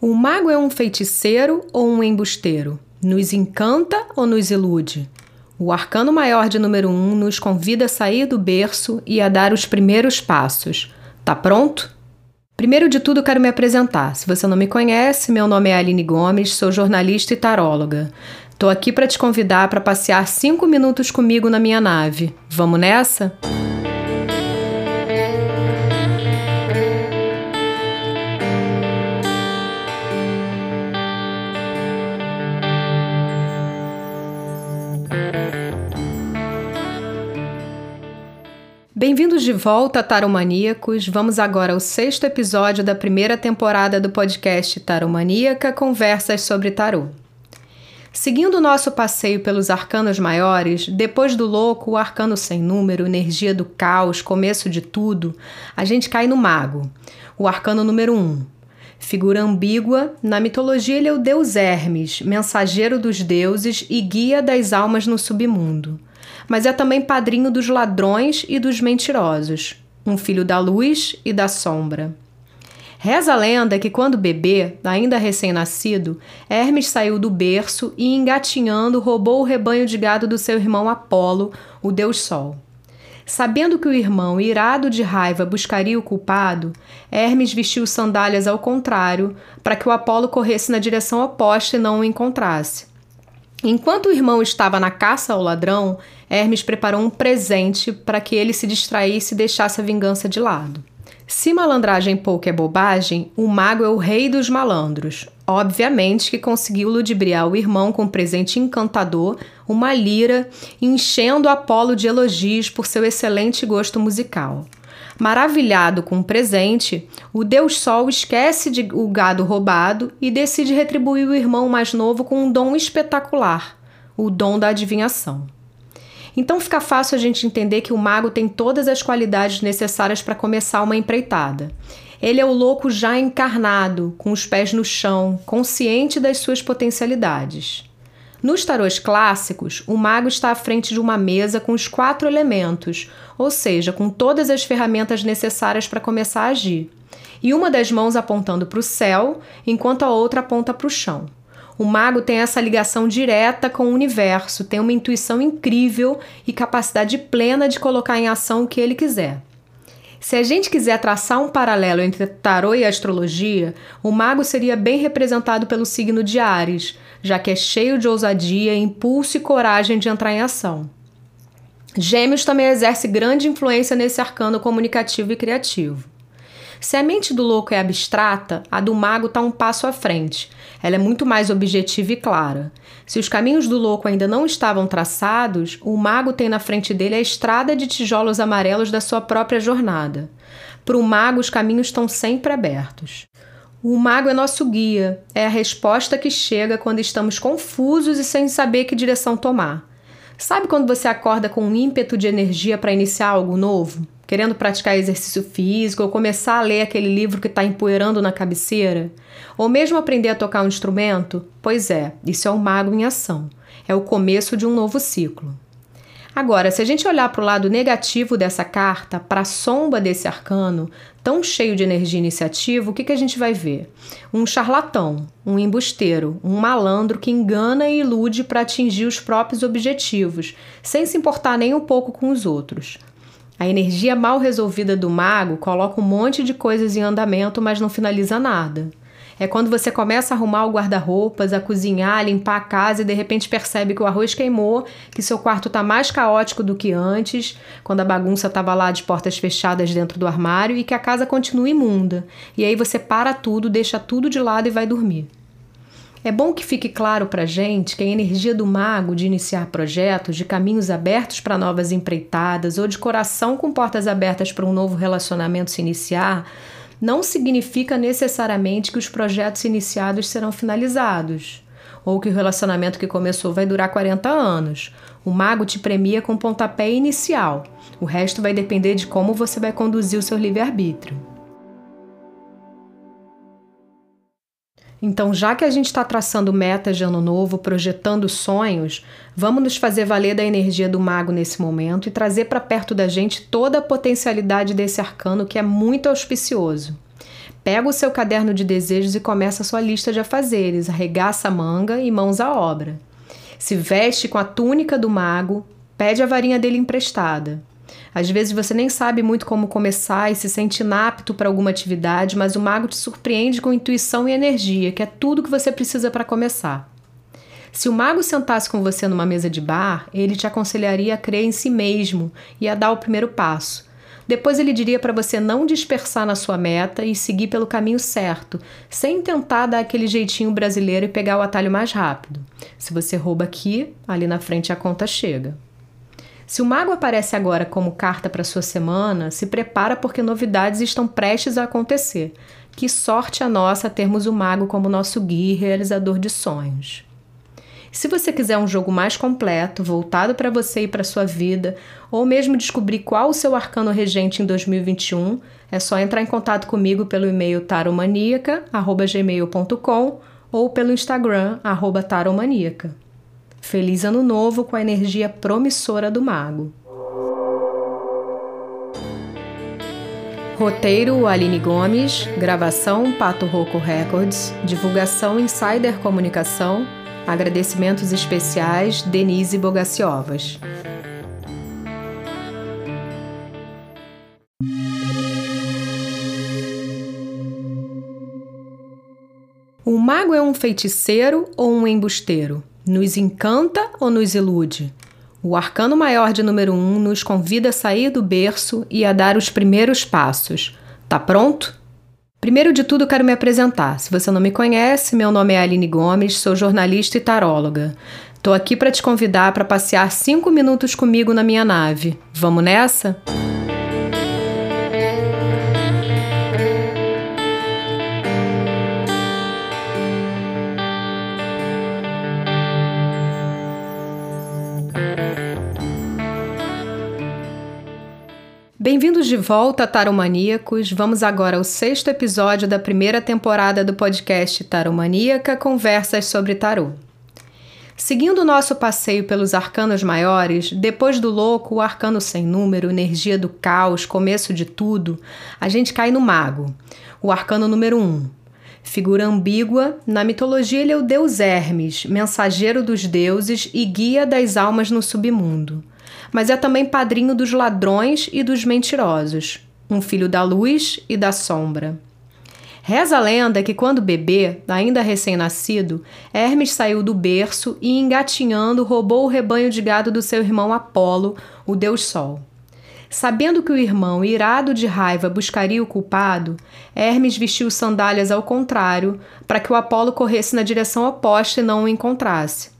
O mago é um feiticeiro ou um embusteiro? Nos encanta ou nos ilude? O arcano maior de número 1 um nos convida a sair do berço e a dar os primeiros passos. Tá pronto? Primeiro de tudo, quero me apresentar. Se você não me conhece, meu nome é Aline Gomes, sou jornalista e taróloga. Tô aqui para te convidar para passear cinco minutos comigo na minha nave. Vamos nessa? Bem-vindos de volta, Taromaníacos. Vamos agora ao sexto episódio da primeira temporada do podcast Taromaníaca Conversas sobre Tarô. Seguindo o nosso passeio pelos arcanos maiores, depois do louco, o arcano sem número, energia do caos, começo de tudo, a gente cai no mago, o arcano número 1. Um. Figura ambígua, na mitologia ele é o deus Hermes, mensageiro dos deuses e guia das almas no submundo mas é também padrinho dos ladrões e dos mentirosos, um filho da luz e da sombra. Reza a lenda que, quando bebê, ainda recém-nascido, Hermes saiu do berço e, engatinhando, roubou o rebanho de gado do seu irmão Apolo, o deus Sol. Sabendo que o irmão, irado de raiva, buscaria o culpado, Hermes vestiu sandálias ao contrário, para que o Apolo corresse na direção oposta e não o encontrasse. Enquanto o irmão estava na caça ao ladrão, Hermes preparou um presente para que ele se distraísse e deixasse a vingança de lado. Se malandragem pouco é bobagem, o mago é o rei dos malandros. Obviamente que conseguiu ludibriar o irmão com um presente encantador, uma lira, enchendo Apolo de elogios por seu excelente gosto musical. Maravilhado com o presente, o Deus Sol esquece de o gado roubado e decide retribuir o irmão mais novo com um dom espetacular, o dom da adivinhação. Então fica fácil a gente entender que o mago tem todas as qualidades necessárias para começar uma empreitada. Ele é o louco já encarnado, com os pés no chão, consciente das suas potencialidades. Nos tarôs clássicos, o mago está à frente de uma mesa com os quatro elementos, ou seja, com todas as ferramentas necessárias para começar a agir. E uma das mãos apontando para o céu, enquanto a outra aponta para o chão. O mago tem essa ligação direta com o universo, tem uma intuição incrível e capacidade plena de colocar em ação o que ele quiser. Se a gente quiser traçar um paralelo entre tarô e astrologia, o mago seria bem representado pelo signo de Ares, já que é cheio de ousadia, impulso e coragem de entrar em ação. Gêmeos também exerce grande influência nesse arcano comunicativo e criativo. Se a mente do louco é abstrata, a do mago está um passo à frente. Ela é muito mais objetiva e clara. Se os caminhos do louco ainda não estavam traçados, o mago tem na frente dele a estrada de tijolos amarelos da sua própria jornada. Para o mago, os caminhos estão sempre abertos. O mago é nosso guia, é a resposta que chega quando estamos confusos e sem saber que direção tomar. Sabe quando você acorda com um ímpeto de energia para iniciar algo novo? Querendo praticar exercício físico, ou começar a ler aquele livro que está empoeirando na cabeceira, ou mesmo aprender a tocar um instrumento? Pois é, isso é o mago em ação. É o começo de um novo ciclo. Agora, se a gente olhar para o lado negativo dessa carta, para a sombra desse arcano, tão cheio de energia iniciativa, o que, que a gente vai ver? Um charlatão, um embusteiro, um malandro que engana e ilude para atingir os próprios objetivos, sem se importar nem um pouco com os outros. A energia mal resolvida do mago coloca um monte de coisas em andamento, mas não finaliza nada. É quando você começa a arrumar o guarda-roupas, a cozinhar, a limpar a casa e de repente percebe que o arroz queimou, que seu quarto está mais caótico do que antes, quando a bagunça estava lá de portas fechadas dentro do armário e que a casa continua imunda. E aí você para tudo, deixa tudo de lado e vai dormir. É bom que fique claro para gente que a energia do mago de iniciar projetos, de caminhos abertos para novas empreitadas ou de coração com portas abertas para um novo relacionamento se iniciar, não significa necessariamente que os projetos iniciados serão finalizados ou que o relacionamento que começou vai durar 40 anos. O mago te premia com pontapé inicial. O resto vai depender de como você vai conduzir o seu livre-arbítrio. Então, já que a gente está traçando metas de ano novo, projetando sonhos, vamos nos fazer valer da energia do mago nesse momento e trazer para perto da gente toda a potencialidade desse arcano que é muito auspicioso. pega o seu caderno de desejos e começa a sua lista de afazeres, arregaça a manga e mãos à obra. Se veste com a túnica do mago, pede a varinha dele emprestada. Às vezes você nem sabe muito como começar e se sente inapto para alguma atividade, mas o mago te surpreende com intuição e energia, que é tudo que você precisa para começar. Se o mago sentasse com você numa mesa de bar, ele te aconselharia a crer em si mesmo e a dar o primeiro passo. Depois ele diria para você não dispersar na sua meta e seguir pelo caminho certo, sem tentar dar aquele jeitinho brasileiro e pegar o atalho mais rápido. Se você rouba aqui, ali na frente a conta chega. Se o mago aparece agora como carta para sua semana, se prepara porque novidades estão prestes a acontecer. Que sorte a nossa termos o mago como nosso guia e realizador de sonhos. Se você quiser um jogo mais completo, voltado para você e para sua vida, ou mesmo descobrir qual o seu arcano regente em 2021, é só entrar em contato comigo pelo e-mail taromaníaca@gmail.com ou pelo Instagram @taromaníaca. Feliz ano novo com a energia promissora do mago. Roteiro Aline Gomes, gravação Pato Roco Records, divulgação Insider Comunicação Agradecimentos especiais Denise Bogaciovas. O mago é um feiticeiro ou um embusteiro? Nos encanta ou nos ilude? O arcano maior de número 1 um nos convida a sair do berço e a dar os primeiros passos. Tá pronto? Primeiro de tudo, quero me apresentar. Se você não me conhece, meu nome é Aline Gomes, sou jornalista e taróloga. Estou aqui para te convidar para passear cinco minutos comigo na minha nave. Vamos nessa? De volta, Taromaníacos. Vamos agora ao sexto episódio da primeira temporada do podcast Taromaníaca Conversas sobre Tarô. Seguindo o nosso passeio pelos arcanos maiores, depois do louco, o arcano sem número, energia do caos, começo de tudo, a gente cai no mago, o arcano número um. Figura ambígua, na mitologia ele é o deus Hermes, mensageiro dos deuses e guia das almas no submundo mas é também padrinho dos ladrões e dos mentirosos, um filho da luz e da sombra. Reza a lenda que quando bebê, ainda recém-nascido, Hermes saiu do berço e, engatinhando, roubou o rebanho de gado do seu irmão Apolo, o deus Sol. Sabendo que o irmão, irado de raiva, buscaria o culpado, Hermes vestiu sandálias ao contrário, para que o Apolo corresse na direção oposta e não o encontrasse.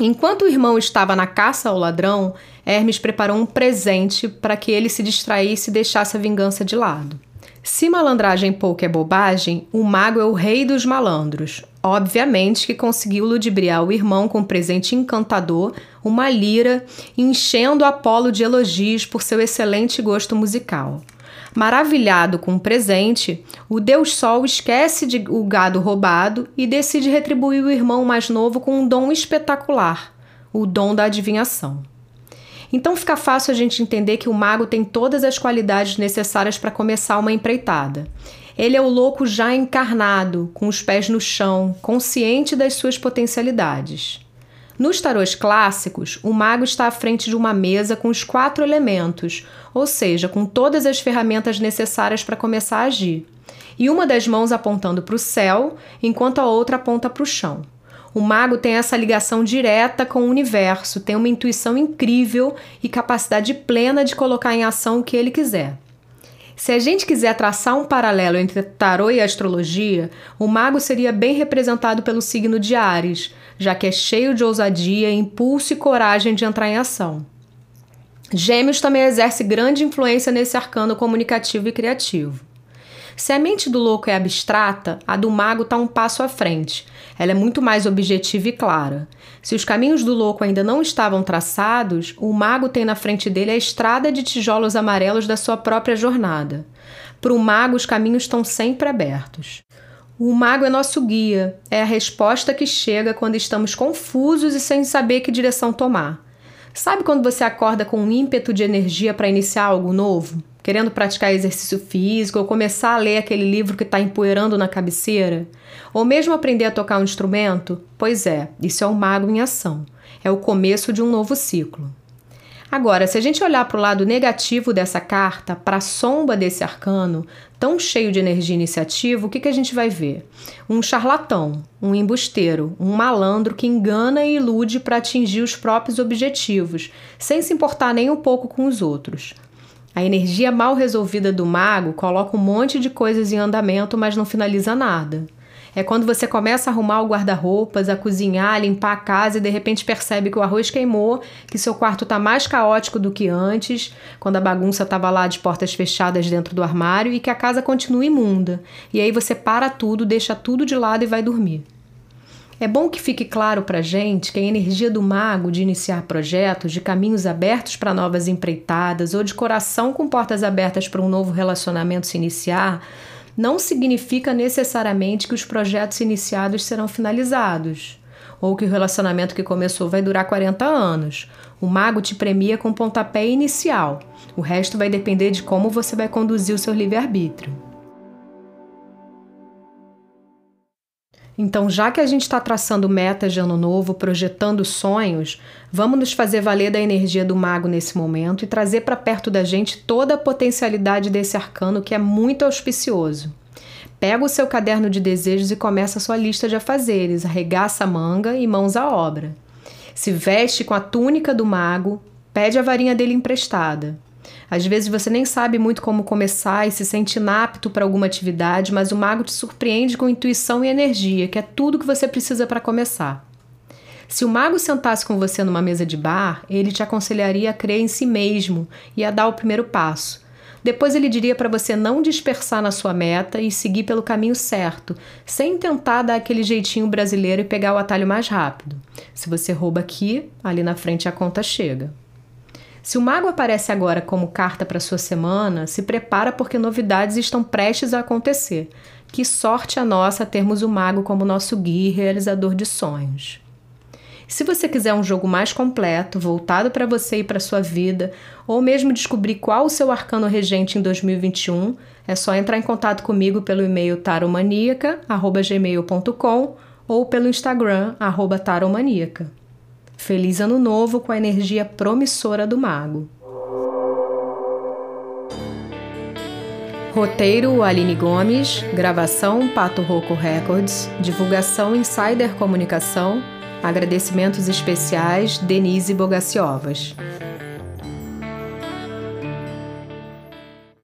Enquanto o irmão estava na caça ao ladrão, Hermes preparou um presente para que ele se distraísse e deixasse a vingança de lado. Se malandragem pouco é bobagem, o mago é o rei dos malandros. Obviamente que conseguiu ludibriar o irmão com um presente encantador, uma lira, enchendo Apolo de elogios por seu excelente gosto musical. Maravilhado com o presente, o Deus Sol esquece de o gado roubado e decide retribuir o irmão mais novo com um dom espetacular, o dom da adivinhação. Então fica fácil a gente entender que o mago tem todas as qualidades necessárias para começar uma empreitada. Ele é o louco já encarnado, com os pés no chão, consciente das suas potencialidades. Nos tarôs clássicos, o mago está à frente de uma mesa com os quatro elementos, ou seja, com todas as ferramentas necessárias para começar a agir. E uma das mãos apontando para o céu, enquanto a outra aponta para o chão. O mago tem essa ligação direta com o universo, tem uma intuição incrível e capacidade plena de colocar em ação o que ele quiser. Se a gente quiser traçar um paralelo entre tarô e astrologia, o mago seria bem representado pelo signo de Ares, já que é cheio de ousadia, impulso e coragem de entrar em ação. Gêmeos também exerce grande influência nesse arcano comunicativo e criativo. Se a mente do louco é abstrata, a do mago está um passo à frente. Ela é muito mais objetiva e clara. Se os caminhos do louco ainda não estavam traçados, o mago tem na frente dele a estrada de tijolos amarelos da sua própria jornada. Para o mago, os caminhos estão sempre abertos. O mago é nosso guia, é a resposta que chega quando estamos confusos e sem saber que direção tomar. Sabe quando você acorda com um ímpeto de energia para iniciar algo novo? Querendo praticar exercício físico ou começar a ler aquele livro que está empoeirando na cabeceira? Ou mesmo aprender a tocar um instrumento? Pois é, isso é o mago em ação. É o começo de um novo ciclo. Agora, se a gente olhar para o lado negativo dessa carta, para a sombra desse arcano, tão cheio de energia iniciativa, o que, que a gente vai ver? Um charlatão, um embusteiro, um malandro que engana e ilude para atingir os próprios objetivos, sem se importar nem um pouco com os outros. A energia mal resolvida do mago coloca um monte de coisas em andamento, mas não finaliza nada. É quando você começa a arrumar o guarda-roupas, a cozinhar, a limpar a casa e de repente percebe que o arroz queimou, que seu quarto está mais caótico do que antes, quando a bagunça estava lá de portas fechadas dentro do armário e que a casa continua imunda. E aí você para tudo, deixa tudo de lado e vai dormir. É bom que fique claro para gente que a energia do mago de iniciar projetos, de caminhos abertos para novas empreitadas ou de coração com portas abertas para um novo relacionamento se iniciar não significa necessariamente que os projetos iniciados serão finalizados ou que o relacionamento que começou vai durar 40 anos. O mago te premia com pontapé inicial. O resto vai depender de como você vai conduzir o seu livre-arbítrio. Então, já que a gente está traçando metas de ano novo, projetando sonhos, vamos nos fazer valer da energia do mago nesse momento e trazer para perto da gente toda a potencialidade desse arcano que é muito auspicioso. Pega o seu caderno de desejos e começa a sua lista de afazeres, arregaça a manga e mãos à obra. Se veste com a túnica do mago, pede a varinha dele emprestada. Às vezes você nem sabe muito como começar e se sente inapto para alguma atividade, mas o mago te surpreende com intuição e energia, que é tudo que você precisa para começar. Se o mago sentasse com você numa mesa de bar, ele te aconselharia a crer em si mesmo e a dar o primeiro passo. Depois ele diria para você não dispersar na sua meta e seguir pelo caminho certo, sem tentar dar aquele jeitinho brasileiro e pegar o atalho mais rápido. Se você rouba aqui, ali na frente a conta chega. Se o mago aparece agora como carta para sua semana, se prepara porque novidades estão prestes a acontecer. Que sorte a nossa termos o mago como nosso guia e realizador de sonhos. Se você quiser um jogo mais completo, voltado para você e para sua vida, ou mesmo descobrir qual o seu arcano regente em 2021, é só entrar em contato comigo pelo e-mail taromaníaca@gmail.com ou pelo Instagram taromaníaca. Feliz Ano Novo com a energia promissora do mago. Roteiro Aline Gomes, gravação Pato Roco Records, divulgação Insider Comunicação, agradecimentos especiais Denise Bogaciovas.